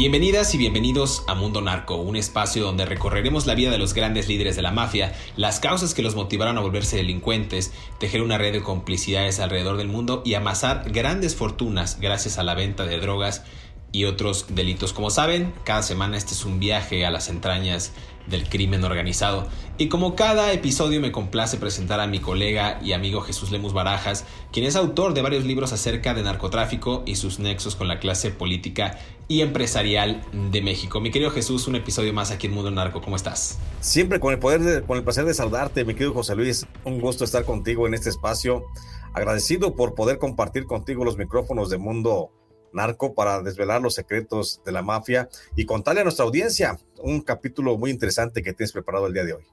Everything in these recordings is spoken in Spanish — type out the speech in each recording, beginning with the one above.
Bienvenidas y bienvenidos a Mundo Narco, un espacio donde recorreremos la vida de los grandes líderes de la mafia, las causas que los motivaron a volverse delincuentes, tejer una red de complicidades alrededor del mundo y amasar grandes fortunas gracias a la venta de drogas y otros delitos. Como saben, cada semana este es un viaje a las entrañas del crimen organizado. Y como cada episodio me complace presentar a mi colega y amigo Jesús Lemus Barajas, quien es autor de varios libros acerca de narcotráfico y sus nexos con la clase política y empresarial de México. Mi querido Jesús, un episodio más aquí en Mundo Narco, ¿cómo estás? Siempre con el poder, con el placer de saludarte, mi querido José Luis, un gusto estar contigo en este espacio. Agradecido por poder compartir contigo los micrófonos de Mundo narco para desvelar los secretos de la mafia y contarle a nuestra audiencia un capítulo muy interesante que tienes preparado el día de hoy.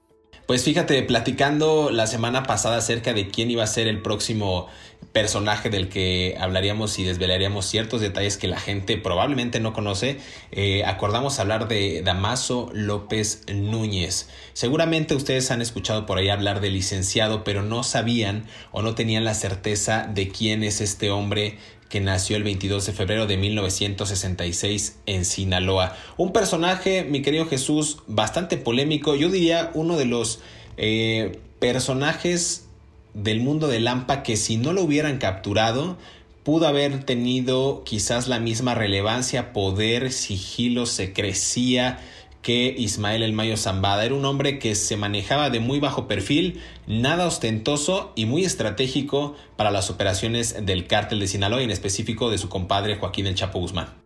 Pues fíjate, platicando la semana pasada acerca de quién iba a ser el próximo personaje del que hablaríamos y desvelaríamos ciertos detalles que la gente probablemente no conoce, eh, acordamos hablar de Damaso López Núñez. Seguramente ustedes han escuchado por ahí hablar del licenciado, pero no sabían o no tenían la certeza de quién es este hombre que nació el 22 de febrero de 1966 en Sinaloa. Un personaje, mi querido Jesús, bastante polémico, yo diría uno de los eh, personajes del mundo de Lampa que si no lo hubieran capturado, pudo haber tenido quizás la misma relevancia, poder, sigilo, secrecía, que Ismael El Mayo Zambada. Era un hombre que se manejaba de muy bajo perfil, nada ostentoso y muy estratégico para las operaciones del cártel de Sinaloa y en específico de su compadre Joaquín El Chapo Guzmán.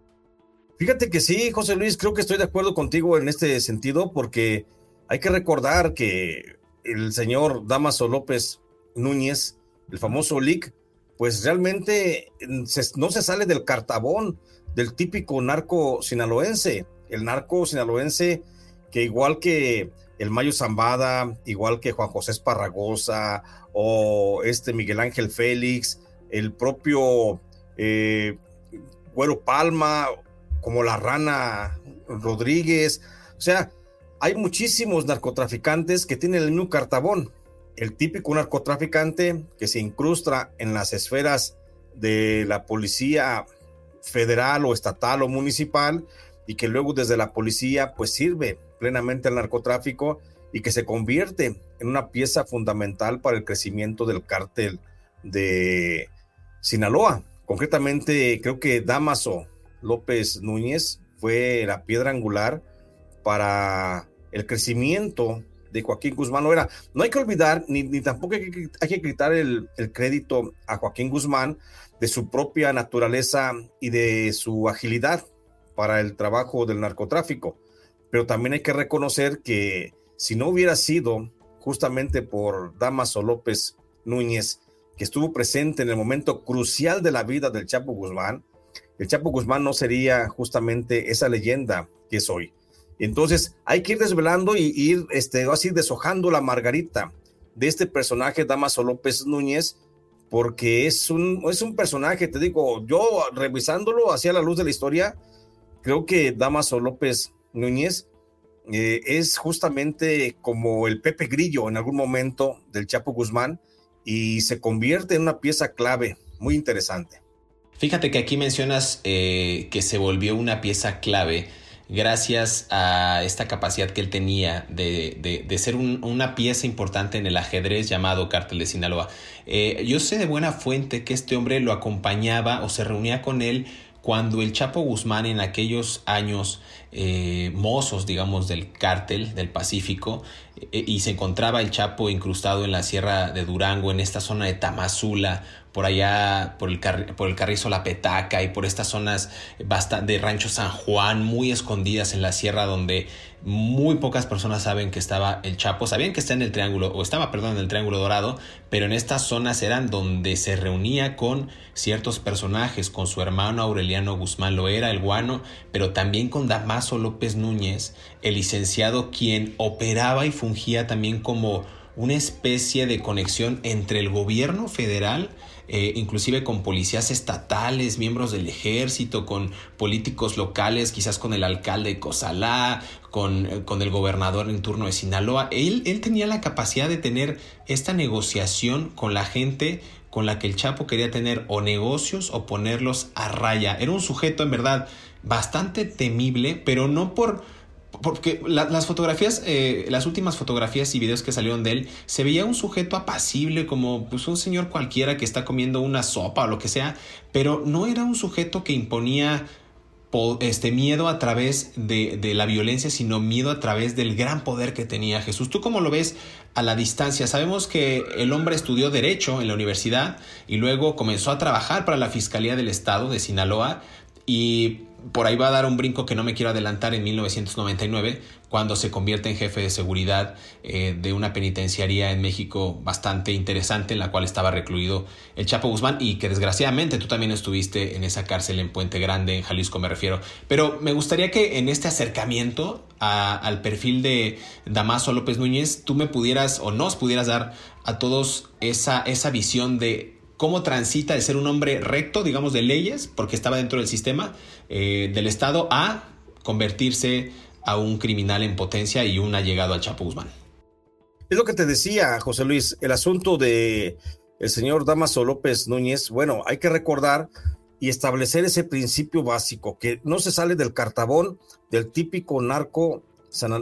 Fíjate que sí, José Luis, creo que estoy de acuerdo contigo en este sentido porque hay que recordar que el señor Damaso López Núñez, el famoso LIC, pues realmente no se sale del cartabón del típico narco sinaloense el narco sinaloense que igual que el Mayo Zambada, igual que Juan José Esparragosa o este Miguel Ángel Félix, el propio eh, Güero Palma, como la Rana Rodríguez, o sea, hay muchísimos narcotraficantes que tienen el mismo cartabón. El típico narcotraficante que se incrusta en las esferas de la policía federal o estatal o municipal y que luego desde la policía pues sirve plenamente al narcotráfico y que se convierte en una pieza fundamental para el crecimiento del cártel de Sinaloa. Concretamente, creo que Damaso López Núñez fue la piedra angular para el crecimiento de Joaquín Guzmán no era. No hay que olvidar, ni, tampoco hay que, hay que quitar el, el, crédito a Joaquín Guzmán de su propia naturaleza y de su agilidad para el trabajo del narcotráfico. Pero también hay que reconocer que si no hubiera sido justamente por Damaso López Núñez, que estuvo presente en el momento crucial de la vida del Chapo Guzmán, el Chapo Guzmán no sería justamente esa leyenda que es hoy. Entonces hay que ir desvelando y ir este, así deshojando la margarita de este personaje, Damaso López Núñez, porque es un, es un personaje, te digo, yo revisándolo hacia la luz de la historia, creo que Damaso López Núñez eh, es justamente como el Pepe Grillo en algún momento del Chapo Guzmán y se convierte en una pieza clave muy interesante. Fíjate que aquí mencionas eh, que se volvió una pieza clave gracias a esta capacidad que él tenía de, ser una pieza importante en el ajedrez llamado Cártel de Sinaloa. Eh, yo sé de buena fuente que este hombre lo acompañaba o se reunía con él cuando el Chapo Guzmán en aquellos años eh, mozos, digamos, del cártel del Pacífico, eh, y se encontraba el Chapo incrustado en la sierra de Durango, en esta zona de Tamazula, por allá, por el, por el Carrizo La Petaca y por estas zonas de Rancho San Juan, muy escondidas en la sierra donde muy pocas personas saben que estaba el Chapo, sabían que está en el Triángulo, o estaba, perdón, en el Triángulo Dorado, pero en estas zonas eran donde se reunía con ciertos personajes, con su hermano Aureliano Guzmán Loera, el guano, pero también con Damaso López Núñez, el licenciado quien operaba y fungía también como una especie de conexión entre el gobierno federal eh, inclusive con policías estatales, miembros del ejército, con políticos locales, quizás con el alcalde de Cozalá, con, eh, con, el gobernador en turno de Sinaloa. Él, él tenía la capacidad de tener esta negociación con la gente con la que el Chapo quería tener o negocios o ponerlos a raya. Era un sujeto en verdad bastante temible, pero no por porque las fotografías, eh, las últimas fotografías y videos que salieron de él, se veía un sujeto apacible, como pues, un señor cualquiera que está comiendo una sopa o lo que sea, pero no era un sujeto que imponía este miedo a través de, de, la violencia, sino miedo a través del gran poder que tenía Jesús. ¿Tú cómo lo ves a la distancia? Sabemos que el hombre estudió Derecho en la universidad y luego comenzó a trabajar para la Fiscalía del Estado de Sinaloa y por ahí va a dar un brinco que no me quiero adelantar en 1999, cuando se convierte en jefe de seguridad eh, de una penitenciaría en México bastante interesante, en la cual estaba recluido el Chapo Guzmán y que desgraciadamente tú también estuviste en esa cárcel en Puente Grande, en Jalisco me refiero. Pero me gustaría que en este acercamiento al perfil de Damaso López Núñez, tú me pudieras o nos pudieras dar a todos esa, esa visión de cómo transita de ser un hombre recto, digamos, de leyes, porque estaba dentro del sistema eh, del Estado, a convertirse a un criminal en potencia y un allegado al Chapo. Es lo que te decía, José Luis, el asunto de el señor Damaso López Núñez, bueno, hay que recordar y establecer ese principio básico, que no se sale del cartabón del típico narco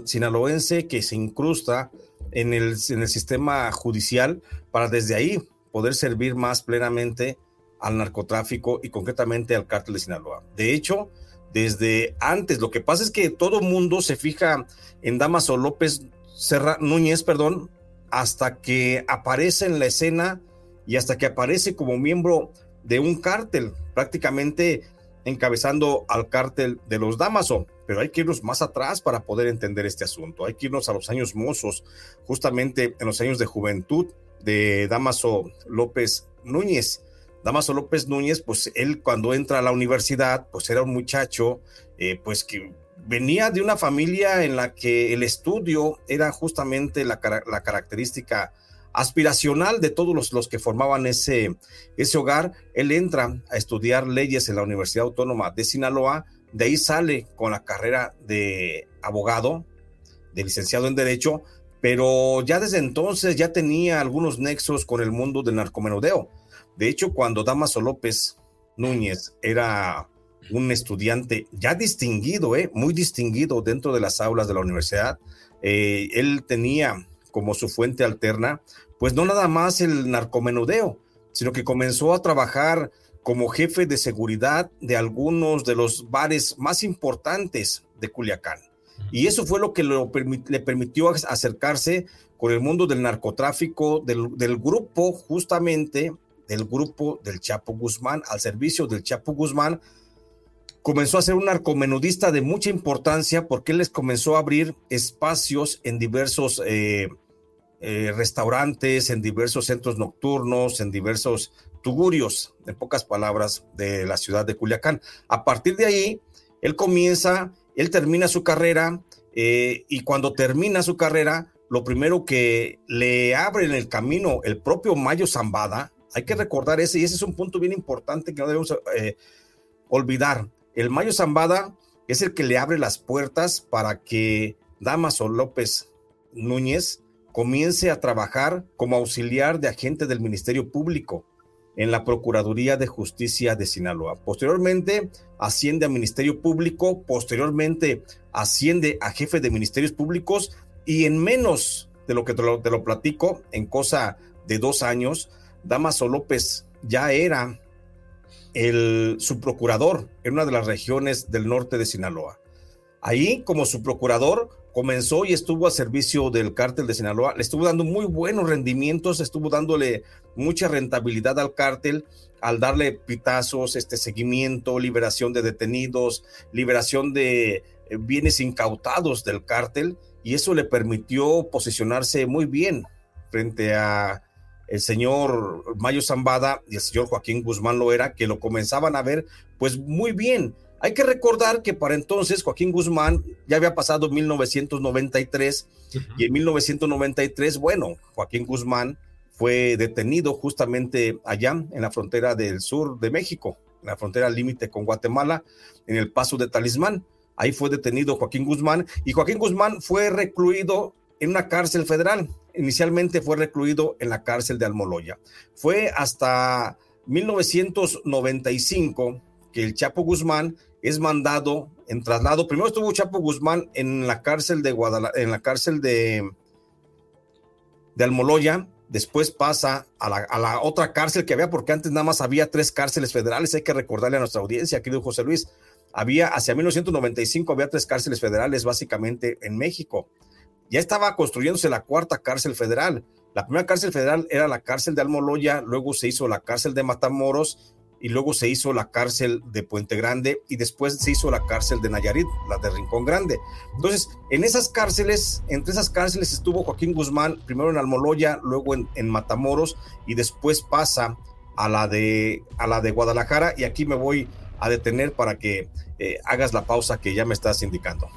sinaloense que se incrusta en el, en el sistema judicial para desde ahí poder servir más plenamente al narcotráfico y concretamente al cártel de Sinaloa. De hecho, desde antes, lo que pasa es que todo mundo se fija en Damaso López Serra, Núñez, perdón, hasta que aparece en la escena y hasta que aparece como miembro de un cártel, prácticamente encabezando al cártel de los Damaso. Pero hay que irnos más atrás para poder entender este asunto. Hay que irnos a los años mozos, justamente en los años de juventud de Damaso López Núñez. Damaso López Núñez, pues él cuando entra a la universidad, pues era un muchacho, eh, pues que venía de una familia en la que el estudio era justamente la, característica aspiracional de todos los, los, que formaban ese, ese hogar. Él entra a estudiar leyes en la Universidad Autónoma de Sinaloa, de ahí sale con la carrera de abogado, de licenciado en Derecho, pero ya desde entonces ya tenía algunos nexos con el mundo del narcomenudeo. De hecho, cuando Damaso López Núñez era un estudiante ya distinguido, eh, muy distinguido dentro de las aulas de la universidad, eh, él tenía como su fuente alterna, pues no nada más el narcomenudeo, sino que comenzó a trabajar como jefe de seguridad de algunos de los bares más importantes de Culiacán. Y eso fue lo que le permitió acercarse con el mundo del narcotráfico, del, grupo justamente, del grupo del Chapo Guzmán, al servicio del Chapo Guzmán. Comenzó a ser un narcomenudista de mucha importancia porque él les comenzó a abrir espacios en diversos eh, eh, restaurantes, en diversos centros nocturnos, en diversos tugurios, en pocas palabras, de la ciudad de Culiacán. A partir de ahí, él comienza él termina su carrera eh, y cuando termina su carrera, lo primero que le abre en el camino el propio Mayo Zambada, hay que recordar ese, y ese es un punto bien importante que no debemos eh, olvidar. El Mayo Zambada es el que le abre las puertas para que Damaso López Núñez comience a trabajar como auxiliar de agente del Ministerio Público en la Procuraduría de Justicia de Sinaloa. Posteriormente asciende a Ministerio Público, posteriormente asciende a jefe de Ministerios Públicos y en menos de lo que te lo, te lo platico, en cosa de dos años, Damaso López ya era el subprocurador en una de las regiones del norte de Sinaloa. Ahí, como subprocurador, comenzó y estuvo a servicio del cártel de Sinaloa, le estuvo dando muy buenos rendimientos, estuvo dándole mucha rentabilidad al cártel al darle pitazos, este seguimiento, liberación de detenidos, liberación de eh, bienes incautados del cártel y eso le permitió posicionarse muy bien frente a el señor Mayo Zambada y el señor Joaquín Guzmán Loera, que lo comenzaban a ver pues muy bien. Hay que recordar que para entonces Joaquín Guzmán ya había pasado 1993 y en 1993, bueno, Joaquín Guzmán fue detenido justamente allá en la frontera del sur de México, en la frontera límite con Guatemala, en el paso de Talismán. Ahí fue detenido Joaquín Guzmán y Joaquín Guzmán fue recluido en una cárcel federal. Inicialmente fue recluido en la cárcel de Almoloya. Fue hasta 1995 que el Chapo Guzmán es mandado en traslado. Primero estuvo Chapo Guzmán en la cárcel de Guadalajara, en la cárcel de, de Almoloya, después pasa a la, a la, otra cárcel que había, porque antes nada más había tres cárceles federales, hay que recordarle a nuestra audiencia, querido José Luis, había hacia 1995 había tres cárceles federales básicamente en México. Ya estaba construyéndose la cuarta cárcel federal. La primera cárcel federal era la cárcel de Almoloya, luego se hizo la cárcel de Matamoros y luego se hizo la cárcel de Puente Grande y después se hizo la cárcel de Nayarit, la de Rincón Grande. Entonces, en esas cárceles, entre esas cárceles estuvo Joaquín Guzmán, primero en Almoloya, luego en, en Matamoros y después pasa a la, de, a la de Guadalajara y aquí me voy a detener para que eh, hagas la pausa que ya me estás indicando.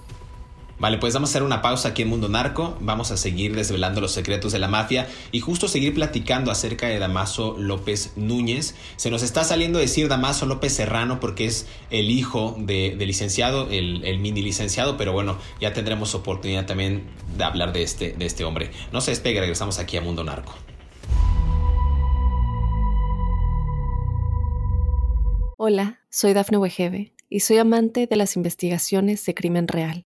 Vale, pues vamos a hacer una pausa aquí en Mundo Narco, vamos a seguir desvelando los secretos de la mafia y justo seguir platicando acerca de Damaso López Núñez. Se nos está saliendo decir Damaso López Serrano porque es el hijo del de licenciado, el, el, mini licenciado, pero bueno, ya tendremos oportunidad también de hablar de este, de este hombre. No se despegue, regresamos aquí a Mundo Narco. Hola, soy Dafne Wegebe y soy amante de las investigaciones de crimen real.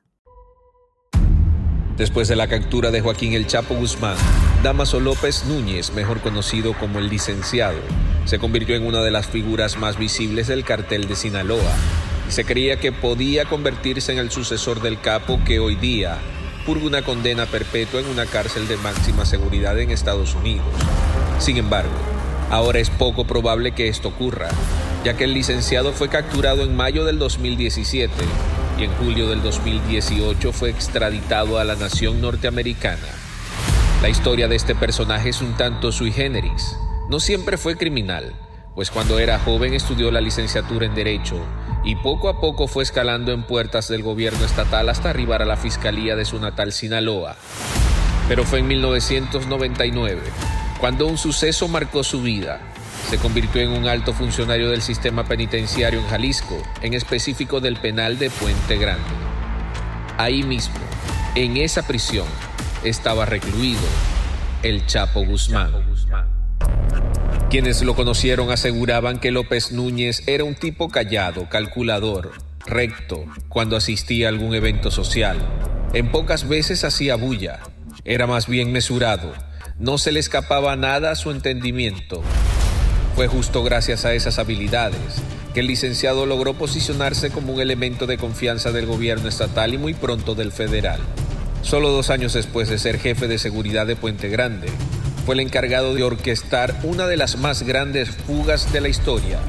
Después de la captura de Joaquín El Chapo Guzmán, Damaso López Núñez, mejor conocido como el licenciado, se convirtió en una de las figuras más visibles del cartel de Sinaloa y se creía que podía convertirse en el sucesor del capo que hoy día purga una condena perpetua en una cárcel de máxima seguridad en Estados Unidos. Sin embargo, ahora es poco probable que esto ocurra, ya que el licenciado fue capturado en mayo del 2017 y en julio del 2018 fue extraditado a la nación norteamericana. La historia de este personaje es un tanto sui generis. No siempre fue criminal, pues cuando era joven estudió la licenciatura en Derecho y poco a poco fue escalando en puertas del gobierno estatal hasta arribar a la fiscalía de su natal Sinaloa. Pero fue en 1999 cuando un suceso marcó su vida se convirtió en un alto funcionario del sistema penitenciario en Jalisco, en específico del penal de Puente Grande. Ahí mismo, en esa prisión, estaba recluido el Chapo Guzmán. Quienes lo conocieron aseguraban que López Núñez era un tipo callado, calculador, recto, cuando asistía a algún evento social. En pocas veces hacía bulla, era más bien mesurado, no se le escapaba nada a su entendimiento fue justo gracias a esas habilidades que el licenciado logró posicionarse como un elemento de confianza del gobierno estatal y muy pronto del federal. Solo dos años después de ser jefe de seguridad de Puente Grande, fue el encargado de orquestar una de las más grandes fugas de la historia,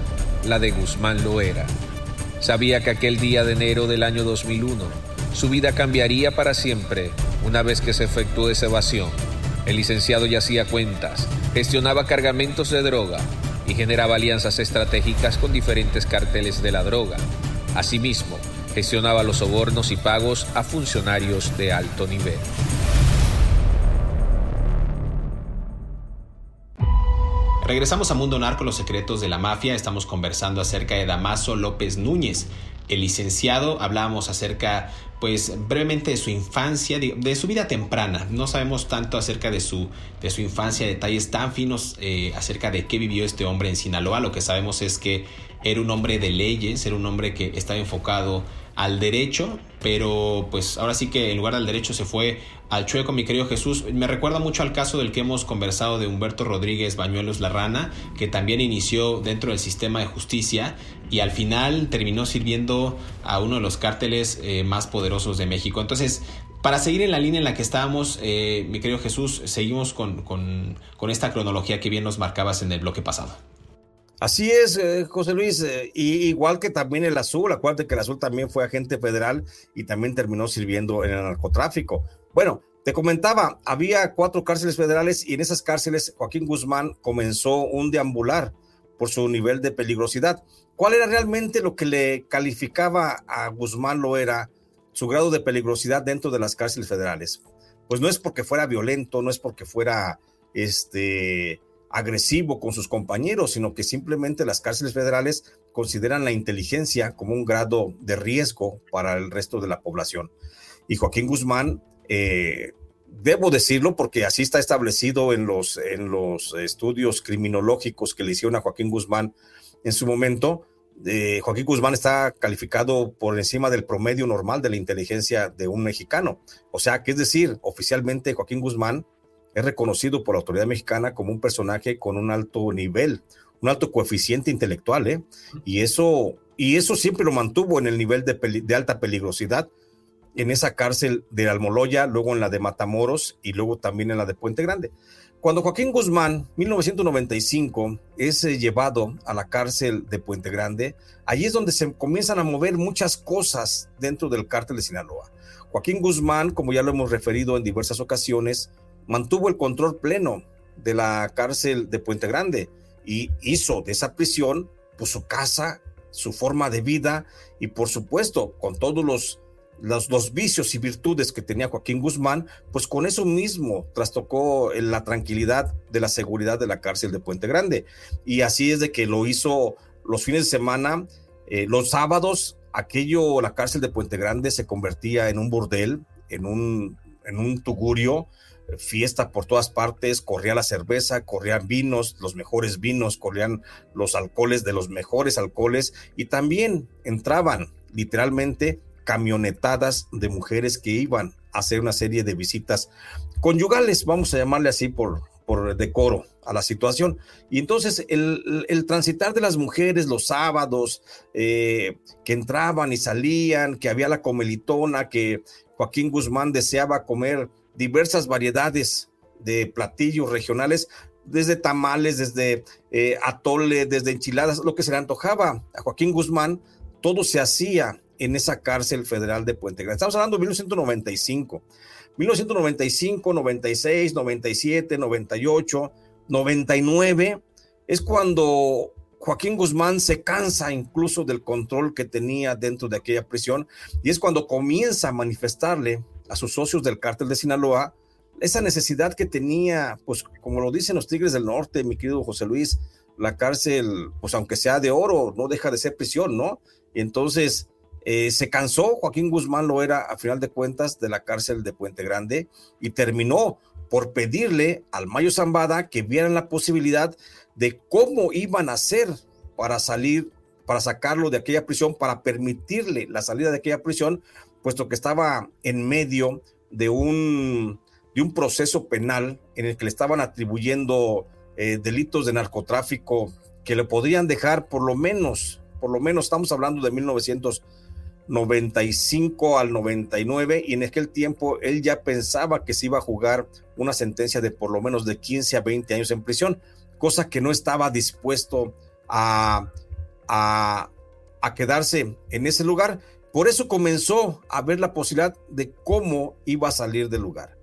la de Guzmán Loera. Sabía que aquel día de enero del año 2001, su vida cambiaría para siempre una vez que se efectuó esa evasión El licenciado ya hacía cuentas, gestionaba cargamentos de droga y generaba alianzas estratégicas con diferentes carteles de la droga. Asimismo, gestionaba los sobornos y pagos a funcionarios de alto nivel. Regresamos a Mundo Narco, los secretos de la mafia. Estamos conversando acerca de Damaso López Núñez, el licenciado. Hablábamos acerca, pues brevemente de su infancia, de, su vida temprana. No sabemos tanto acerca de su, de su infancia, detalles tan finos eh, acerca de qué vivió este hombre en Sinaloa. Lo que sabemos es que era un hombre de leyes, era un hombre que estaba enfocado al derecho, pero pues ahora sí que en lugar del derecho se fue al chueco, mi querido Jesús. Me recuerda mucho al caso del que hemos conversado de Humberto Rodríguez Bañuelos La Rana, que también inició dentro del sistema de justicia y al final terminó sirviendo a uno de los cárteles eh, más poderosos de México. Entonces, para seguir en la línea en la que estábamos, eh, mi querido Jesús, seguimos con, con esta cronología que bien nos marcabas en el bloque pasado. Así es, eh, José Luis, eh, igual que también el azul, acuérdate que el azul también fue agente federal y también terminó sirviendo en el narcotráfico. Bueno, te comentaba, había cuatro cárceles federales y en esas cárceles Joaquín Guzmán comenzó un deambular por su nivel de peligrosidad. ¿Cuál era realmente lo que le calificaba a Guzmán lo era su grado de peligrosidad dentro de las cárceles federales? Pues no es porque fuera violento, no es porque fuera este agresivo con sus compañeros, sino que simplemente las cárceles federales consideran la inteligencia como un grado de riesgo para el resto de la población. Y Joaquín Guzmán, eh, debo decirlo porque así está establecido en los, en los estudios criminológicos que le hicieron a Joaquín Guzmán en su momento, eh, Joaquín Guzmán está calificado por encima del promedio normal de la inteligencia de un mexicano. O sea, que es decir, oficialmente Joaquín Guzmán es reconocido por la autoridad mexicana como un personaje con un alto nivel, un alto coeficiente intelectual, ¿eh? Y eso, y eso siempre lo mantuvo en el nivel de, alta peligrosidad en esa cárcel de Almoloya, luego en la de Matamoros y luego también en la de Puente Grande. Cuando Joaquín Guzmán, 1995, es eh, llevado a la cárcel de Puente Grande, allí es donde se comienzan a mover muchas cosas dentro del cártel de Sinaloa. Joaquín Guzmán, como ya lo hemos referido en diversas ocasiones, mantuvo el control pleno de la cárcel de Puente Grande y hizo de esa prisión pues, su casa, su forma de vida y por supuesto con todos los, los, vicios y virtudes que tenía Joaquín Guzmán, pues con eso mismo trastocó la tranquilidad de la seguridad de la cárcel de Puente Grande. Y así es de que lo hizo los fines de semana, eh, los sábados, aquello, la cárcel de Puente Grande se convertía en un burdel, en un, en un tugurio, fiesta por todas partes, corría la cerveza, corrían vinos, los mejores vinos, corrían los alcoholes de los mejores alcoholes y también entraban literalmente camionetadas de mujeres que iban a hacer una serie de visitas conyugales, vamos a llamarle así por, por decoro a la situación. Y entonces el, transitar de las mujeres los sábados, eh, que entraban y salían, que había la comelitona, que Joaquín Guzmán deseaba comer diversas variedades de platillos regionales, desde tamales, desde eh, atole, desde enchiladas, lo que se le antojaba a Joaquín Guzmán, todo se hacía en esa cárcel federal de Puente Grande. Estamos hablando de 1995. 1995, 96, 97, 98, 99, es cuando Joaquín Guzmán se cansa incluso del control que tenía dentro de aquella prisión y es cuando comienza a manifestarle a sus socios del cártel de Sinaloa esa necesidad que tenía, pues como lo dicen los Tigres del Norte, mi querido José Luis, la cárcel, pues aunque sea de oro, no deja de ser prisión, ¿no? Y entonces eh, se cansó, Joaquín Guzmán lo era a final de cuentas de la cárcel de Puente Grande y terminó por pedirle al Mayo Zambada que vieran la posibilidad de cómo iban a hacer para salir, para sacarlo de aquella prisión, para permitirle la salida de aquella prisión, puesto que estaba en medio de un, de un proceso penal en el que le estaban atribuyendo eh, delitos de narcotráfico que le podrían dejar por lo menos, por lo menos estamos hablando de 1995 al 99 y en aquel tiempo él ya pensaba que se iba a jugar una sentencia de por lo menos de 15 a 20 años en prisión, cosa que no estaba dispuesto a, a, a quedarse en ese lugar por eso comenzó a ver la posibilidad de cómo iba a salir del lugar.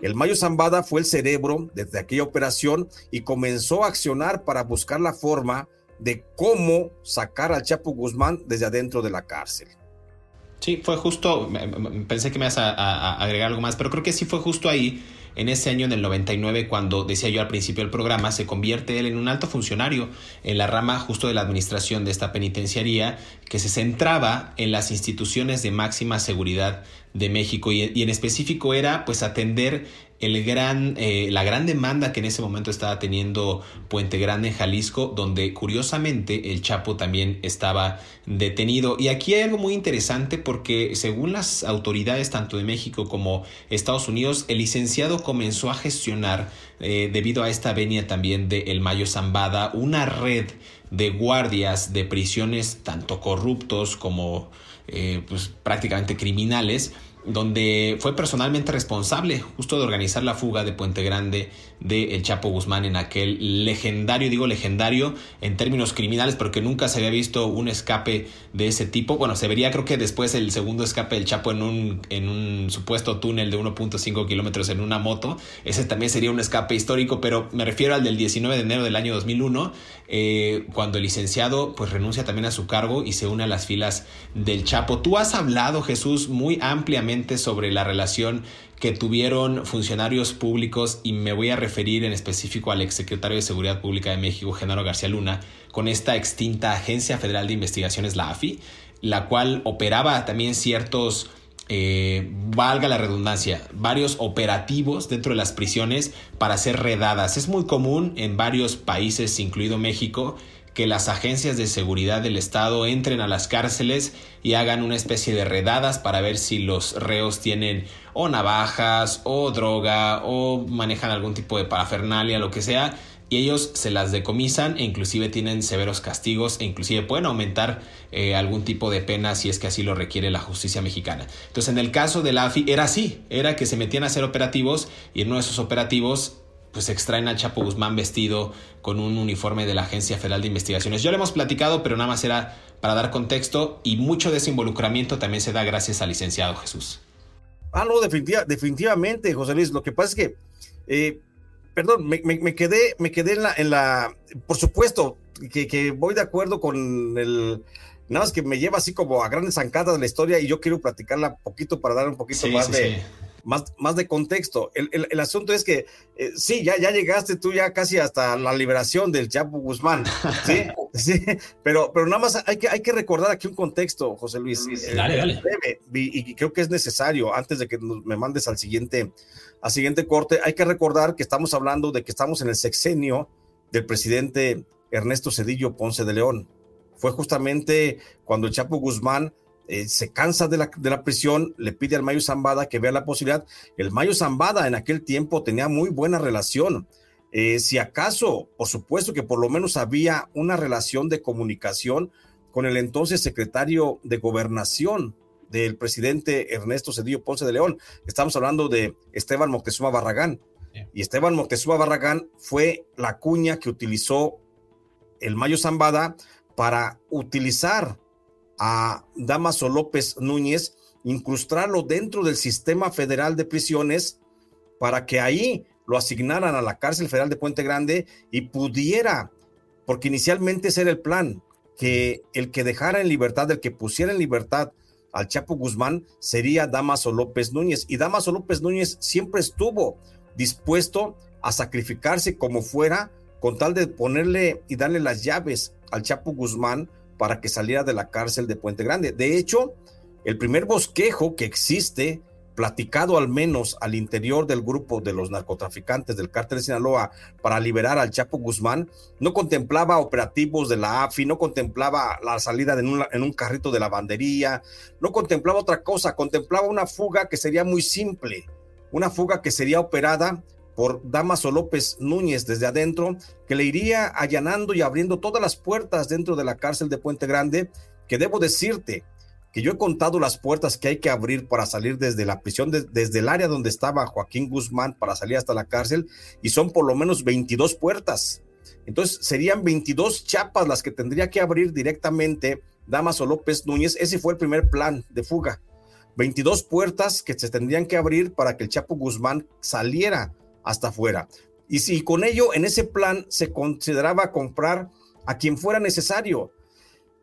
El Mayo Zambada fue el cerebro desde aquella operación y comenzó a accionar para buscar la forma de cómo sacar al Chapo Guzmán desde adentro de la cárcel. Sí, fue justo, pensé que me ibas a, agregar algo más, pero creo que sí fue justo ahí, en ese año, en el 99, cuando decía yo al principio del programa, se convierte él en un alto funcionario en la rama justo de la administración de esta penitenciaría, que se centraba en las instituciones de máxima seguridad de México y, en específico era pues atender el gran, eh, la gran demanda que en ese momento estaba teniendo Puente Grande en Jalisco, donde curiosamente el Chapo también estaba detenido. Y aquí hay algo muy interesante porque según las autoridades tanto de México como Estados Unidos, el licenciado comenzó a gestionar, eh, debido a esta venia también de El Mayo Zambada, una red de guardias de prisiones tanto corruptos como eh, pues, prácticamente criminales donde fue personalmente responsable justo de organizar la fuga de Puente Grande de El Chapo Guzmán en aquel legendario, digo legendario en términos criminales, porque nunca se había visto un escape de ese tipo. Bueno, se vería creo que después el segundo escape del Chapo en un, en un supuesto túnel de 1.5 kilómetros en una moto. Ese también sería un escape histórico, pero me refiero al del 19 de enero del año 2001, eh, cuando el licenciado pues renuncia también a su cargo y se une a las filas del Chapo. Tú has hablado, Jesús, muy ampliamente sobre la relación que tuvieron funcionarios públicos y me voy a referir en específico al exsecretario de Seguridad Pública de México, Genaro García Luna, con esta extinta Agencia Federal de Investigaciones, la AFI, la cual operaba también ciertos, eh, valga la redundancia, varios operativos dentro de las prisiones para hacer redadas. Es muy común en varios países, incluido México, que las agencias de seguridad del Estado entren a las cárceles y hagan una especie de redadas para ver si los reos tienen o navajas o droga o manejan algún tipo de parafernalia, lo que sea, y ellos se las decomisan e inclusive tienen severos castigos e inclusive pueden aumentar eh, algún tipo de pena si es que así lo requiere la justicia mexicana. Entonces en el caso de la AFI era así, era que se metían a hacer operativos y en uno de esos operativos pues extraen a Chapo Guzmán vestido con un uniforme de la Agencia Federal de Investigaciones. Ya lo hemos platicado, pero nada más era para dar contexto y mucho de ese involucramiento también se da gracias al licenciado Jesús. Ah, no, definitivamente, José Luis. Lo que pasa es que, eh, perdón, me, quedé, me quedé en la, en la por supuesto, que, voy de acuerdo con el, nada más que me lleva así como a grandes zancadas de la historia y yo quiero platicarla poquito para dar un poquito más de, más, de contexto. El, asunto es que eh, sí, ya, ya llegaste tú ya casi hasta la liberación del Chapo Guzmán, ¿sí? sí, pero, pero nada más hay que, hay que recordar aquí un contexto, José Luis. Eh, dale, dale. y, creo que es necesario, antes de que me mandes al siguiente, al siguiente corte, hay que recordar que estamos hablando de que estamos en el sexenio del presidente Ernesto Cedillo Ponce de León. Fue justamente cuando el Chapo Guzmán eh, se cansa de la, de la, prisión, le pide al Mayo Zambada que vea la posibilidad. El Mayo Zambada en aquel tiempo tenía muy buena relación. Eh, si acaso, por supuesto que por lo menos había una relación de comunicación con el entonces secretario de gobernación del presidente Ernesto Cedillo Ponce de León. Estamos hablando de Esteban Moctezuma Barragán. Y Esteban Moctezuma Barragán fue la cuña que utilizó el Mayo Zambada para utilizar a Damaso López Núñez, incrustarlo dentro del sistema federal de prisiones para que ahí lo asignaran a la cárcel federal de Puente Grande y pudiera, porque inicialmente ese era el plan, que el que dejara en libertad, el que pusiera en libertad al Chapo Guzmán sería Damaso López Núñez. Y Damaso López Núñez siempre estuvo dispuesto a sacrificarse como fuera con tal de ponerle y darle las llaves al Chapo Guzmán para que saliera de la cárcel de Puente Grande. De hecho, el primer bosquejo que existe, platicado al menos al interior del grupo de los narcotraficantes del cártel de Sinaloa para liberar al Chapo Guzmán, no contemplaba operativos de la AFI, no contemplaba la salida en un, en un carrito de lavandería, no contemplaba otra cosa, contemplaba una fuga que sería muy simple, una fuga que sería operada por Damaso López Núñez desde adentro, que le iría allanando y abriendo todas las puertas dentro de la cárcel de Puente Grande, que debo decirte que yo he contado las puertas que hay que abrir para salir desde la prisión, desde el área donde estaba Joaquín Guzmán para salir hasta la cárcel, y son por lo menos 22 puertas. Entonces serían 22 chapas las que tendría que abrir directamente Damaso López Núñez. Ese fue el primer plan de fuga. 22 puertas que se tendrían que abrir para que el Chapo Guzmán saliera hasta afuera. Y si con ello, en ese plan, se consideraba comprar a quien fuera necesario,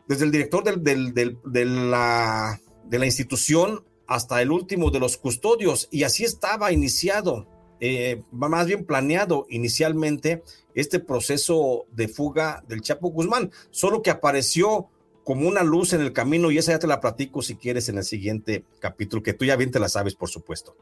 desde el director de, la, de la institución hasta el último de los custodios, y así estaba iniciado, eh, más bien planeado inicialmente este proceso de fuga del Chapo Guzmán, solo que apareció como una luz en el camino y esa ya te la platico si quieres en el siguiente capítulo, que tú ya bien te la sabes, por supuesto.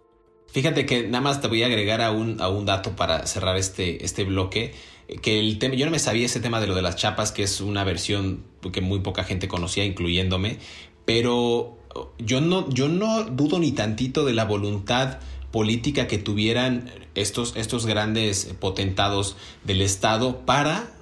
Fíjate que nada más te voy a agregar a un, a un dato para cerrar este, este bloque, que el tema, yo no me sabía ese tema de lo de las chapas, que es una versión que muy poca gente conocía, incluyéndome, pero yo no, yo no dudo ni tantito de la voluntad política que tuvieran estos, estos grandes potentados del Estado para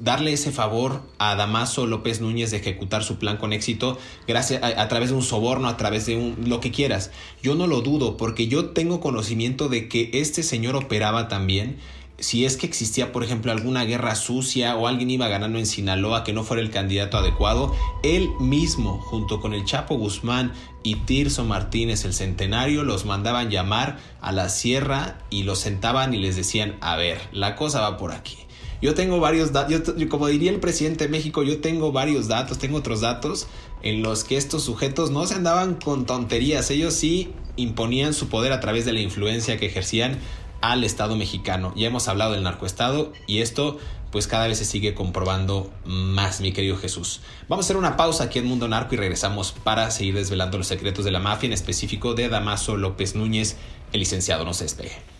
darle ese favor a Damaso López Núñez de ejecutar su plan con éxito gracias a, través de un soborno, a través de un, lo que quieras. Yo no lo dudo porque yo tengo conocimiento de que este señor operaba también si es que existía, por ejemplo, alguna guerra sucia o alguien iba ganando en Sinaloa que no fuera el candidato adecuado, él mismo, junto con el Chapo Guzmán y Tirso Martínez, el centenario, los mandaban llamar a la sierra y los sentaban y les decían, a ver, la cosa va por aquí. Yo tengo varios datos, como diría el presidente de México, yo tengo varios datos, tengo otros datos en los que estos sujetos no se andaban con tonterías, ellos sí imponían su poder a través de la influencia que ejercían al Estado mexicano. Ya hemos hablado del narcoestado y esto pues cada vez se sigue comprobando más, mi querido Jesús. Vamos a hacer una pausa aquí en Mundo Narco y regresamos para seguir desvelando los secretos de la mafia, en específico de Damaso López Núñez, el licenciado. No se despegue.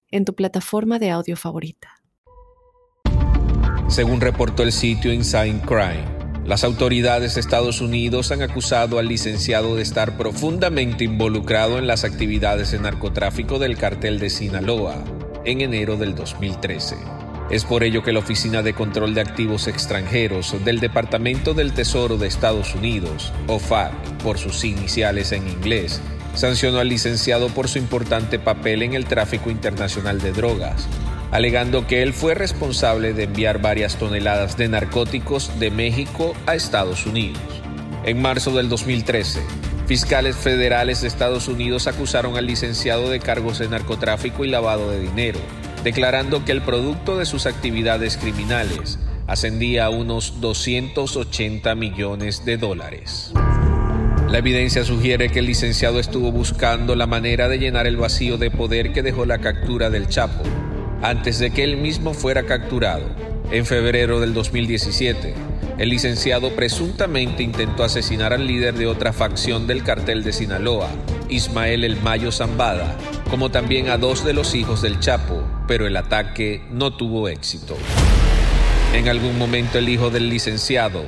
en tu plataforma de audio favorita. Según reportó el sitio Inside Crime, las autoridades de Estados Unidos han acusado al licenciado de estar profundamente involucrado en las actividades de narcotráfico del cartel de Sinaloa en enero del 2013. Es por ello que la Oficina de Control de Activos Extranjeros del Departamento del Tesoro de Estados Unidos, OFAC por sus iniciales en inglés, sancionó al licenciado por su importante papel en el tráfico internacional de drogas, alegando que él fue responsable de enviar varias toneladas de narcóticos de México a Estados Unidos. En marzo del 2013, fiscales federales de Estados Unidos acusaron al licenciado de cargos de narcotráfico y lavado de dinero, declarando que el producto de sus actividades criminales ascendía a unos 280 millones de dólares. La evidencia sugiere que el licenciado estuvo buscando la manera de llenar el vacío de poder que dejó la captura del Chapo, antes de que él mismo fuera capturado. En febrero del 2017, el licenciado presuntamente intentó asesinar al líder de otra facción del cartel de Sinaloa, Ismael El Mayo Zambada, como también a dos de los hijos del Chapo, pero el ataque no tuvo éxito. En algún momento el hijo del licenciado,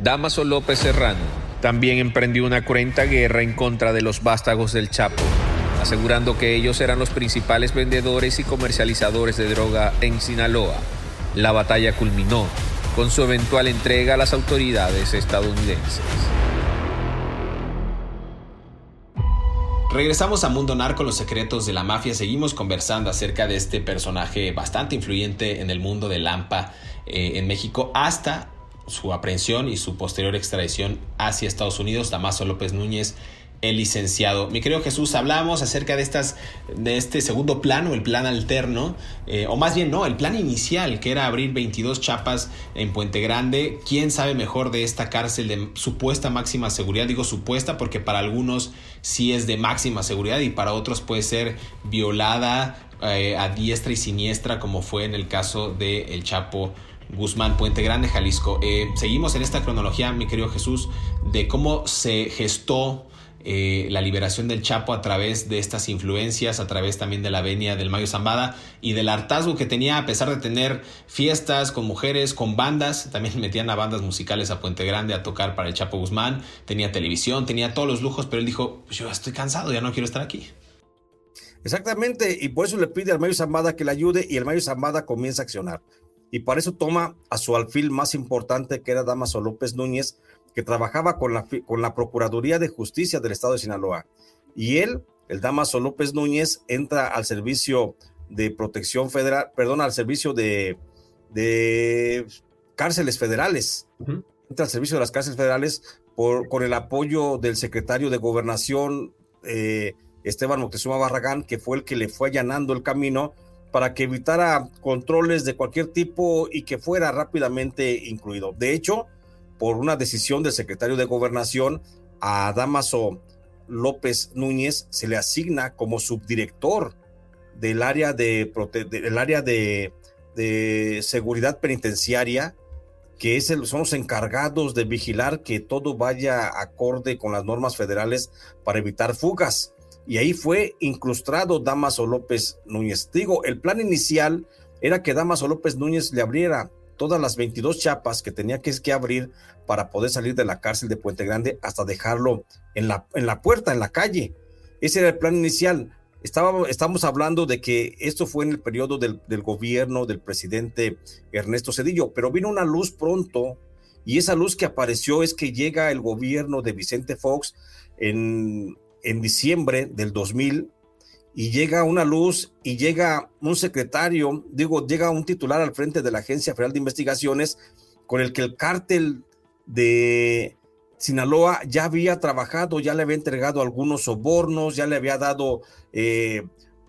Damaso López Serrano, también emprendió una cruenta guerra en contra de los vástagos del Chapo, asegurando que ellos eran los principales vendedores y comercializadores de droga en Sinaloa. La batalla culminó con su eventual entrega a las autoridades estadounidenses. Regresamos a Mundo Narco, los secretos de la mafia. Seguimos conversando acerca de este personaje bastante influyente en el mundo de Lampa eh, en México hasta su aprehensión y su posterior extradición hacia Estados Unidos, Damaso López Núñez, el licenciado. Mi querido Jesús, hablamos acerca de estas, de este segundo plan o el plan alterno, eh, o más bien no, el plan inicial, que era abrir 22 chapas en Puente Grande. ¿Quién sabe mejor de esta cárcel de supuesta máxima seguridad? Digo supuesta porque para algunos sí es de máxima seguridad y para otros puede ser violada eh, a diestra y siniestra, como fue en el caso de El Chapo Guzmán, Puente Grande, Jalisco. Eh, seguimos en esta cronología, mi querido Jesús, de cómo se gestó eh, la liberación del Chapo a través de estas influencias, a través también de la venia del Mayo Zambada y del hartazgo que tenía a pesar de tener fiestas con mujeres, con bandas, también metían a bandas musicales a Puente Grande a tocar para el Chapo Guzmán, tenía televisión, tenía todos los lujos, pero él dijo, pues yo estoy cansado, ya no quiero estar aquí. Exactamente, y por eso le pide al Mayo Zambada que le ayude y el Mayo Zambada comienza a accionar. Y para eso toma a su alfil más importante, que era Damaso López Núñez, que trabajaba con la, con la Procuraduría de Justicia del Estado de Sinaloa. Y él, el Damaso López Núñez, entra al servicio de protección federal, perdón, al servicio de, de cárceles federales. Entra al servicio de las cárceles federales por, con el apoyo del secretario de Gobernación, eh, Esteban Moctezuma Barragán, que fue el que le fue allanando el camino para que evitara controles de cualquier tipo y que fuera rápidamente incluido. De hecho, por una decisión del secretario de Gobernación, a Damaso López Núñez se le asigna como subdirector del área de, del área de, seguridad penitenciaria, que es el, son los encargados de vigilar que todo vaya acorde con las normas federales para evitar fugas y ahí fue incrustado Damaso López Núñez. Digo, el plan inicial era que Damaso López Núñez le abriera todas las 22 chapas que tenía que, que abrir para poder salir de la cárcel de Puente Grande hasta dejarlo en la, en la puerta, en la calle. Ese era el plan inicial. Estamos hablando de que esto fue en el periodo del, del, gobierno del presidente Ernesto Cedillo, pero vino una luz pronto y esa luz que apareció es que llega el gobierno de Vicente Fox en en diciembre del 2000 y llega una luz y llega un secretario, digo, llega un titular al frente de la Agencia Federal de Investigaciones con el que el cártel de Sinaloa ya había trabajado, ya le había entregado algunos sobornos, ya le había dado eh,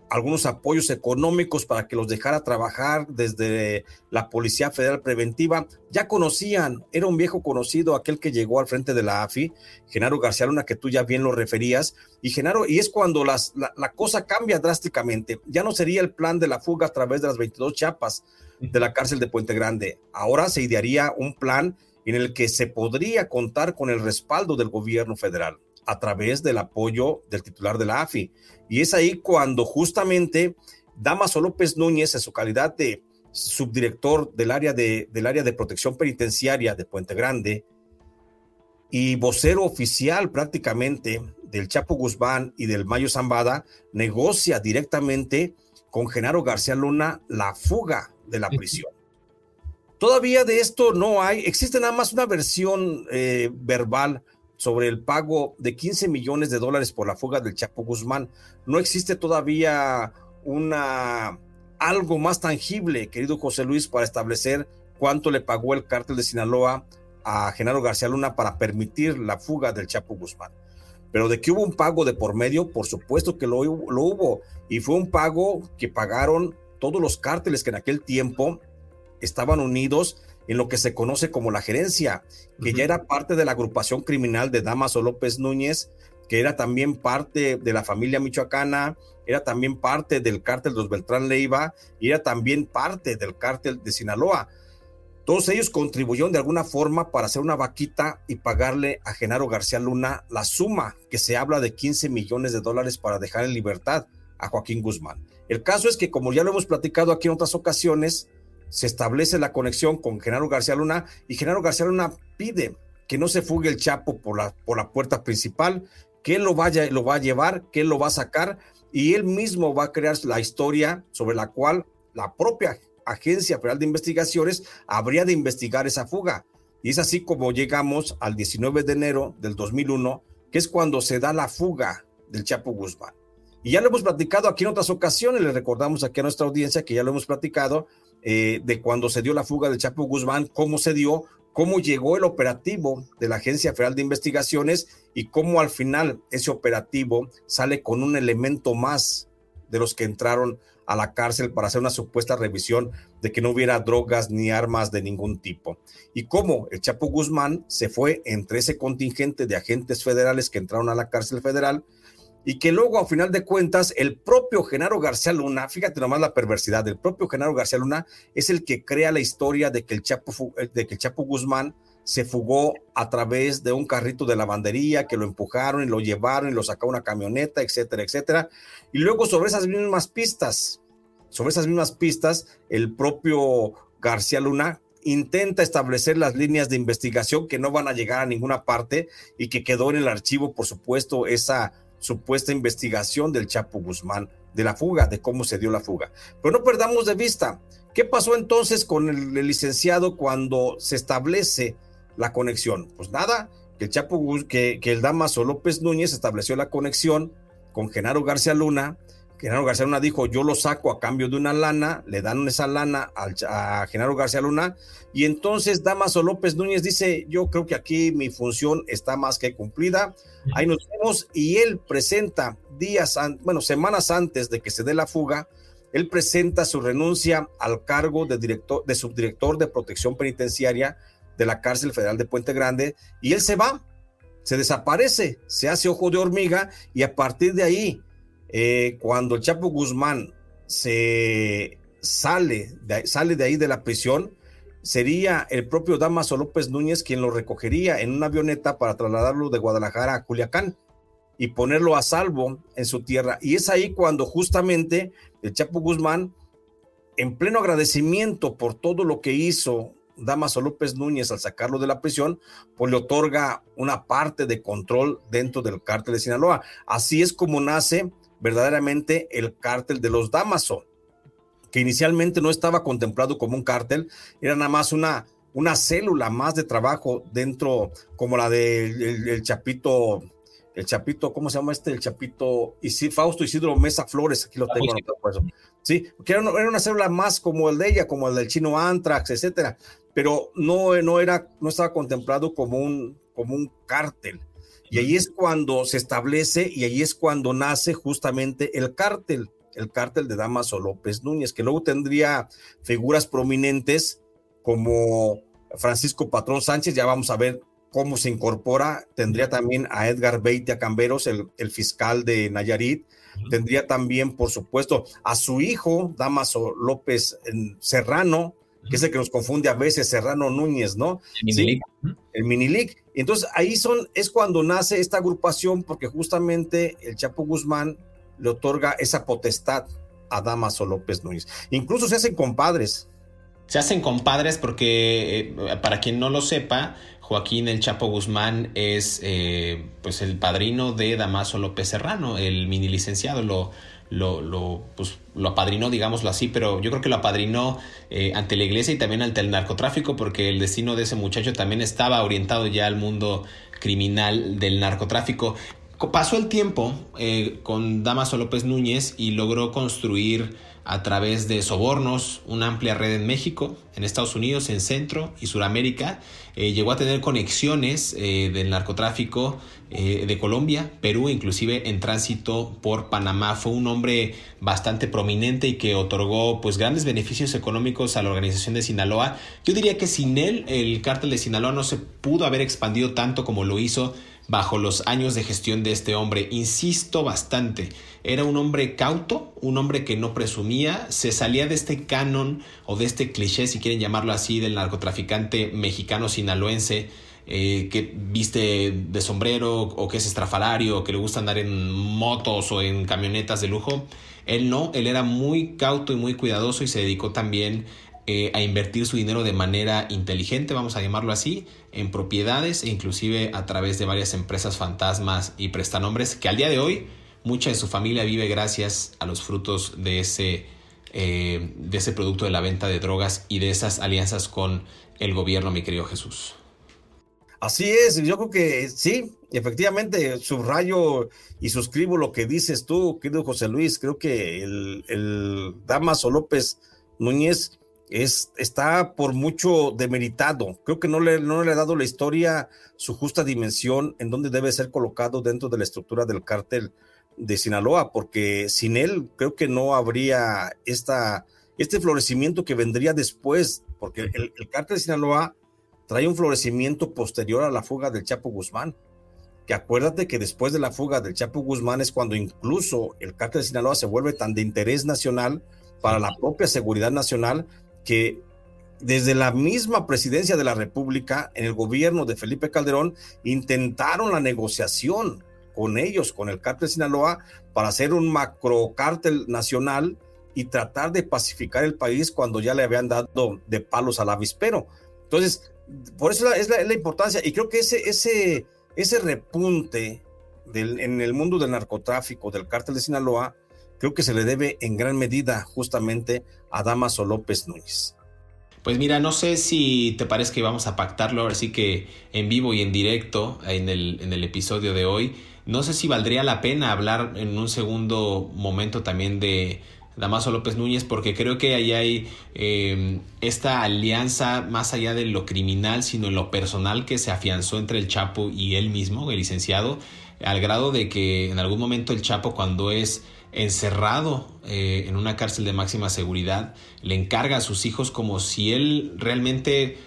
algunos apoyos económicos para que los dejara trabajar desde la Policía Federal Preventiva. Ya conocían, era un viejo conocido aquel que llegó al frente de la AFI, Genaro García Luna, que tú ya bien lo referías. Y Genaro, y es cuando las, la, la, cosa cambia drásticamente. Ya no sería el plan de la fuga a través de las 22 chapas de la cárcel de Puente Grande. Ahora se idearía un plan en el que se podría contar con el respaldo del gobierno federal a través del apoyo del titular de la AFI. Y es ahí cuando justamente Damaso López Núñez, en su calidad de subdirector del área de, del área de protección penitenciaria de Puente Grande y vocero oficial prácticamente del Chapo Guzmán y del Mayo Zambada, negocia directamente con Genaro García Luna la fuga de la prisión. Todavía de esto no hay, existe nada más una versión eh, verbal sobre el pago de 15 millones de dólares por la fuga del Chapo Guzmán. No existe todavía una algo más tangible, querido José Luis, para establecer cuánto le pagó el cártel de Sinaloa a Genaro García Luna para permitir la fuga del Chapo Guzmán. Pero de que hubo un pago de por medio, por supuesto que lo, lo hubo. Y fue un pago que pagaron todos los cárteles que en aquel tiempo estaban unidos en lo que se conoce como la gerencia, que ya era parte de la agrupación criminal de Damaso López Núñez, que era también parte de la familia michoacana, era también parte del cártel de los Beltrán Leiva y era también parte del cártel de Sinaloa. Todos ellos contribuyeron de alguna forma para hacer una vaquita y pagarle a Genaro García Luna la suma que se habla de 15 millones de dólares para dejar en libertad a Joaquín Guzmán. El caso es que, como ya lo hemos platicado aquí en otras ocasiones, se establece la conexión con Genaro García Luna y Genaro García Luna pide que no se fugue el Chapo por la, por la puerta principal, que él lo, vaya, lo va a llevar, que él lo va a sacar y él mismo va a crear la historia sobre la cual la propia Agencia Federal de Investigaciones habría de investigar esa fuga. Y es así como llegamos al 19 de enero del 2001, que es cuando se da la fuga del Chapo Guzmán. Y ya lo hemos platicado aquí en otras ocasiones, le recordamos aquí a nuestra audiencia que ya lo hemos platicado, eh, de cuando se dio la fuga del Chapo Guzmán, cómo se dio, cómo llegó el operativo de la Agencia Federal de Investigaciones y cómo al final ese operativo sale con un elemento más de los que entraron a la cárcel para hacer una supuesta revisión de que no hubiera drogas ni armas de ningún tipo. Y cómo el Chapo Guzmán se fue entre ese contingente de agentes federales que entraron a la cárcel federal y que luego, a final de cuentas, el propio Genaro García Luna, fíjate nomás la perversidad, el propio Genaro García Luna es el que crea la historia de que el Chapo, de que el Chapo Guzmán se fugó a través de un carrito de lavandería que lo empujaron y lo llevaron y lo sacó una camioneta, etcétera, etcétera. Y luego sobre esas mismas pistas, sobre esas mismas pistas, el propio García Luna intenta establecer las líneas de investigación que no van a llegar a ninguna parte y que quedó en el archivo, por supuesto, esa supuesta investigación del Chapo Guzmán, de la fuga, de cómo se dio la fuga. Pero no perdamos de vista, ¿qué pasó entonces con el, licenciado cuando se establece la conexión? Pues nada, que el Chapo, que, que el Damaso López Núñez estableció la conexión con Genaro García Luna, Genaro García Luna dijo, yo lo saco a cambio de una lana, le dan esa lana a Genaro García Luna, y entonces Damaso López Núñez dice, yo creo que aquí mi función está más que cumplida, ahí nos vemos, y él presenta días, bueno, semanas antes de que se dé la fuga, él presenta su renuncia al cargo de, director, de subdirector de protección penitenciaria de la cárcel federal de Puente Grande, y él se va, se desaparece, se hace ojo de hormiga, y a partir de ahí, eh, cuando el Chapo Guzmán se sale sale de ahí de la prisión, sería el propio Damaso López Núñez quien lo recogería en una avioneta para trasladarlo de Guadalajara a Culiacán y ponerlo a salvo en su tierra. Y es ahí cuando justamente el Chapo Guzmán, en pleno agradecimiento por todo lo que hizo Damaso López Núñez al sacarlo de la prisión, pues le otorga una parte de control dentro del cártel de Sinaloa. Así es como nace verdaderamente el cártel de los Damaso, que inicialmente no estaba contemplado como un cártel, era nada más una, una célula más de trabajo dentro, como la del de el, Chapito, el Chapito, ¿cómo se llama este? El Chapito Fausto Isidro Mesa Flores, aquí lo tengo. Sí, que era, era, una célula más como el de ella, como el del chino Antrax, etcétera, pero no, no, era, no estaba contemplado como un, como un cártel. Y ahí es cuando se establece y ahí es cuando nace justamente el cártel, el cártel de Damaso López Núñez, que luego tendría figuras prominentes como Francisco Patrón Sánchez, ya vamos a ver cómo se incorpora, tendría también a Edgar Beitia Camberos, el, el fiscal de Nayarit, tendría también, por supuesto, a su hijo, Damaso López Serrano, que es el que nos confunde a veces, Serrano Núñez, ¿no? El Minilic. El Minilic. Entonces ahí son, es cuando nace esta agrupación, porque justamente el Chapo Guzmán le otorga esa potestad a Damaso López Núñez. Incluso se hacen compadres. Se hacen compadres porque, eh, para quien no lo sepa, Joaquín El Chapo Guzmán es eh, pues el padrino de Damaso López Serrano, el mini licenciado. Lo, lo, lo, pues, lo apadrinó, digámoslo así, pero yo creo que lo apadrinó eh, ante la iglesia y también ante el narcotráfico, porque el destino de ese muchacho también estaba orientado ya al mundo criminal del narcotráfico. Pasó el tiempo eh, con Damaso López Núñez y logró construir a través de sobornos una amplia red en México, en Estados Unidos, en Centro y Suramérica. Eh, llegó a tener conexiones eh, del narcotráfico eh, de Colombia, Perú, inclusive en tránsito por Panamá. Fue un hombre bastante prominente y que otorgó pues grandes beneficios económicos a la organización de Sinaloa. Yo diría que sin él el cártel de Sinaloa no se pudo haber expandido tanto como lo hizo bajo los años de gestión de este hombre. Insisto bastante, era un hombre cauto, un hombre que no presumía, se salía de este canon o de este cliché, si quieren llamarlo así, del narcotraficante mexicano sinaloense. Eh, que viste de sombrero o que es estrafalario o que le gusta andar en motos o en camionetas de lujo. Él no, él era muy cauto y muy cuidadoso y se dedicó también eh, a invertir su dinero de manera inteligente, vamos a llamarlo así, en propiedades e inclusive a través de varias empresas fantasmas y prestanombres que al día de hoy mucha de su familia vive gracias a los frutos de ese, eh, de ese producto de la venta de drogas y de esas alianzas con el gobierno, mi querido Jesús. Así es, yo creo que sí, efectivamente, subrayo y suscribo lo que dices tú, querido José Luis. Creo que el, el Damaso López Núñez es, está por mucho demeritado. Creo que no le, no le ha dado la historia su justa dimensión en donde debe ser colocado dentro de la estructura del cártel de Sinaloa, porque sin él creo que no habría esta, este florecimiento que vendría después, porque el, el cártel de Sinaloa trae un florecimiento posterior a la fuga del Chapo Guzmán. Que acuérdate que después de la fuga del Chapo Guzmán es cuando incluso el cártel de Sinaloa se vuelve tan de interés nacional para la propia seguridad nacional que desde la misma presidencia de la República, en el gobierno de Felipe Calderón, intentaron la negociación con ellos, con el cártel Sinaloa, para hacer un macro cártel nacional y tratar de pacificar el país cuando ya le habían dado de palos al avispero. Entonces, por eso es la, importancia. Y creo que ese, ese, ese repunte en el mundo del narcotráfico, del cártel de Sinaloa, creo que se le debe en gran medida justamente a Damaso López Núñez. Pues mira, no sé si te parece que vamos a pactarlo ahora sí que en vivo y en directo en el, en el episodio de hoy. No sé si valdría la pena hablar en un segundo momento también de Damaso López Núñez, porque creo que ahí hay em, esta alianza más allá de lo criminal, sino en lo personal que se afianzó entre el Chapo y él mismo, el licenciado, al grado de que en algún momento el Chapo cuando es encerrado eh, en una cárcel de máxima seguridad, le encarga a sus hijos como si él realmente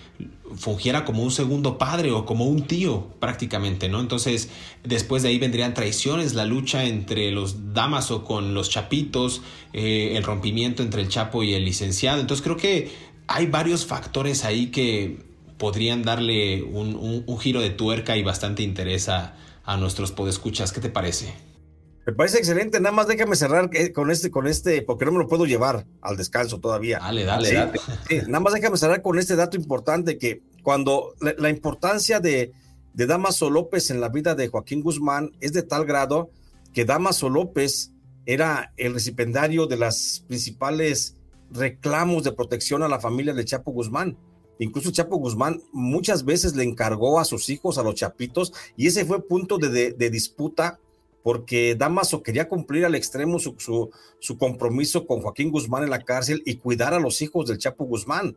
fungiera como un segundo padre o como un tío prácticamente, ¿no? Entonces, después de ahí vendrían traiciones, la lucha entre los Damaso con los Chapitos, eh, el rompimiento entre el Chapo y el licenciado. Entonces, creo que hay varios factores ahí que podrían darle un, giro de tuerca y bastante interés a, a nuestros podescuchas. ¿Qué te parece? Me parece excelente. Nada más déjame cerrar con este, con este, porque no me lo puedo llevar al descanso todavía. Dale, dale, dale. nada más déjame cerrar con este dato importante que cuando la, importancia de, de Damaso López en la vida de Joaquín Guzmán es de tal grado que Damaso López era el recipendario de las principales reclamos de protección a la familia de Chapo Guzmán. Incluso Chapo Guzmán muchas veces le encargó a sus hijos, a los chapitos, y ese fue punto de, de disputa porque Damaso quería cumplir al extremo su, su, compromiso con Joaquín Guzmán en la cárcel y cuidar a los hijos del Chapo Guzmán,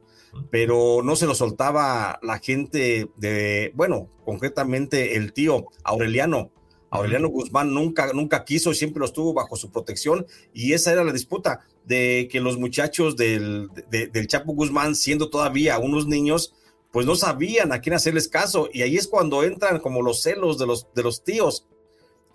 pero no se lo soltaba la gente de, bueno, concretamente el tío Aureliano. Aureliano Guzmán nunca, nunca quiso y siempre lo estuvo bajo su protección y esa era la disputa de que los muchachos del, del Chapo Guzmán, siendo todavía unos niños, pues no sabían a quién hacerles caso y ahí es cuando entran como los celos de los, de los tíos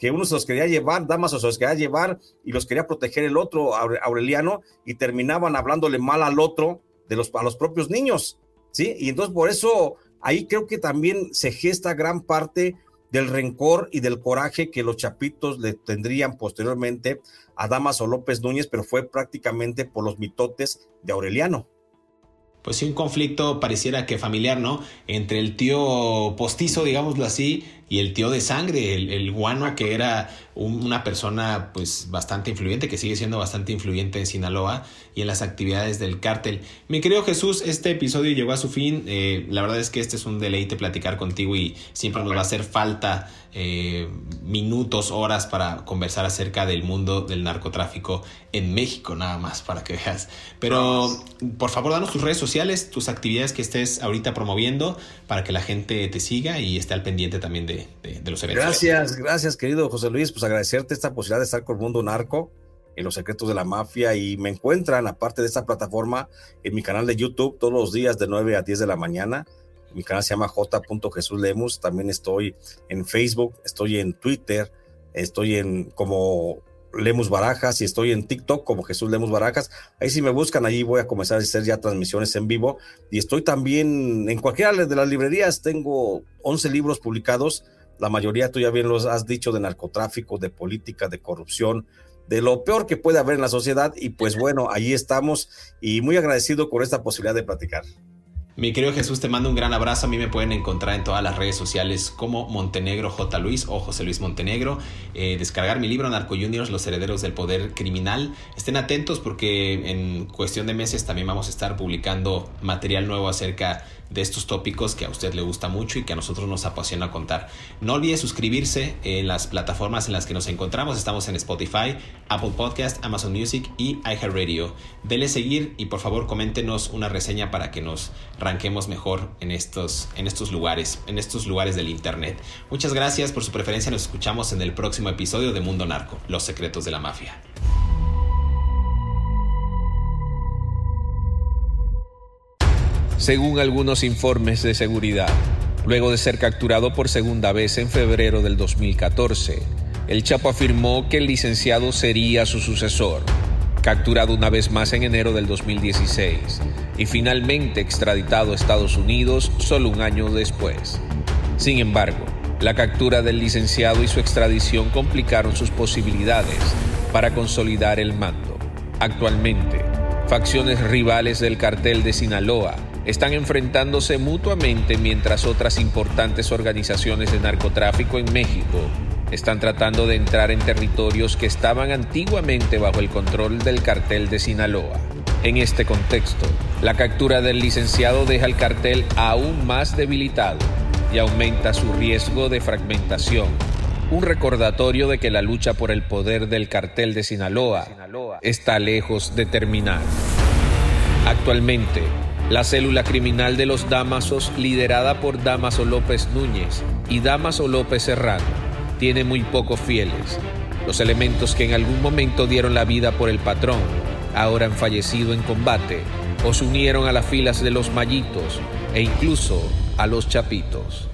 que uno se los quería llevar, Damaso se los quería llevar y los quería proteger el otro, Aureliano, y terminaban hablándole mal al otro de los, a los propios niños, ¿sí? Y entonces por eso ahí creo que también se gesta gran parte del rencor y del coraje que los chapitos le tendrían posteriormente a Damaso López Núñez, pero fue prácticamente por los mitotes de Aureliano pues sí, un conflicto pareciera que familiar, ¿no? Entre el tío postizo, digámoslo así, y el tío de sangre, el, guano que era una persona pues bastante influyente, que sigue siendo bastante influyente en Sinaloa y en las actividades del cártel. Mi querido Jesús, este episodio llegó a su fin. Eh, la verdad es que este es un deleite platicar contigo y siempre nos va a hacer falta eh, minutos, horas para conversar acerca del mundo del narcotráfico en México, nada más para que veas. Pero por favor, danos tus redes sociales, tus actividades que estés ahorita promoviendo para que la gente te siga y esté al pendiente también de, los eventos. Gracias, gracias, querido José Luis. Pues agradecerte esta posibilidad de estar con mundo narco en los secretos de la mafia y me encuentran, aparte de esta plataforma, en mi canal de YouTube todos los días de 9 a 10 de la mañana mi canal se llama J. Jesús Lemus. También estoy en Facebook, estoy en Twitter, estoy en como Lemus Barajas y estoy en TikTok como Jesús Lemus Barajas. Ahí si me buscan, allí voy a comenzar a hacer ya transmisiones en vivo. Y estoy también en cualquiera de las librerías. Tengo 11 libros publicados. La mayoría tú ya bien los has dicho de narcotráfico, de política, de corrupción, de lo peor que puede haber en la sociedad. Y pues bueno, ahí estamos y muy agradecido por esta posibilidad de platicar. Mi querido Jesús, te mando un gran abrazo. A mí me pueden encontrar en todas las redes sociales como Montenegro J. Luis o José Luis Montenegro. Eh, descargar mi libro Narco Juniors, Los Herederos del Poder Criminal. Estén atentos porque en cuestión de meses también vamos a estar publicando material nuevo acerca de estos tópicos que a usted le gusta mucho y que a nosotros nos apasiona contar. No olvide suscribirse en las plataformas en las que nos encontramos. Estamos en Spotify, Apple Podcast, Amazon Music y iHeartRadio. Dele seguir y por favor coméntenos una reseña para que nos ranquemos mejor en estos, en estos lugares, en estos lugares del internet. Muchas gracias por su preferencia. Nos escuchamos en el próximo episodio de Mundo Narco, Los secretos de la mafia. Según algunos informes de seguridad. Luego de ser capturado por segunda vez en febrero del 2014, el Chapo afirmó que el licenciado sería su sucesor. capturado una vez más en enero del 2016 y finalmente extraditado a Estados Unidos solo un año después. Sin embargo, la captura del licenciado y su extradición complicaron sus posibilidades para consolidar el mando. Actualmente, facciones rivales del cartel de Sinaloa están enfrentándose mutuamente mientras otras importantes organizaciones de narcotráfico en México están tratando de entrar en territorios que estaban antiguamente bajo el control del cartel de Sinaloa. En este contexto, la captura del licenciado deja el cartel aún más debilitado y aumenta su riesgo de fragmentación. Un recordatorio de que la lucha por el poder del cartel de Sinaloa está lejos de terminar. Actualmente, la célula criminal de los Damasos, liderada por Damaso López Núñez y Damaso López Serrano, tiene muy pocos fieles. Los elementos que en algún momento dieron la vida por el patrón, ahora han fallecido en combate o se unieron a las filas de los mallitos e incluso a los chapitos.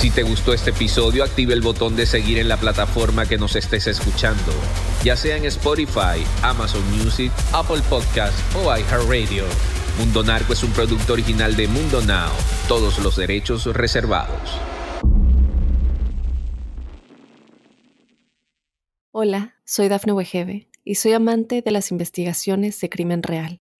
Si te gustó este episodio, active el botón de seguir en la plataforma que nos estés escuchando, ya sea en Spotify, Amazon Music, Apple Podcast o iHeartRadio. Mundo Narco es un producto original de Mundo Now, todos los derechos reservados. Hola, soy Dafne Wegebe y soy amante de las investigaciones de crimen real.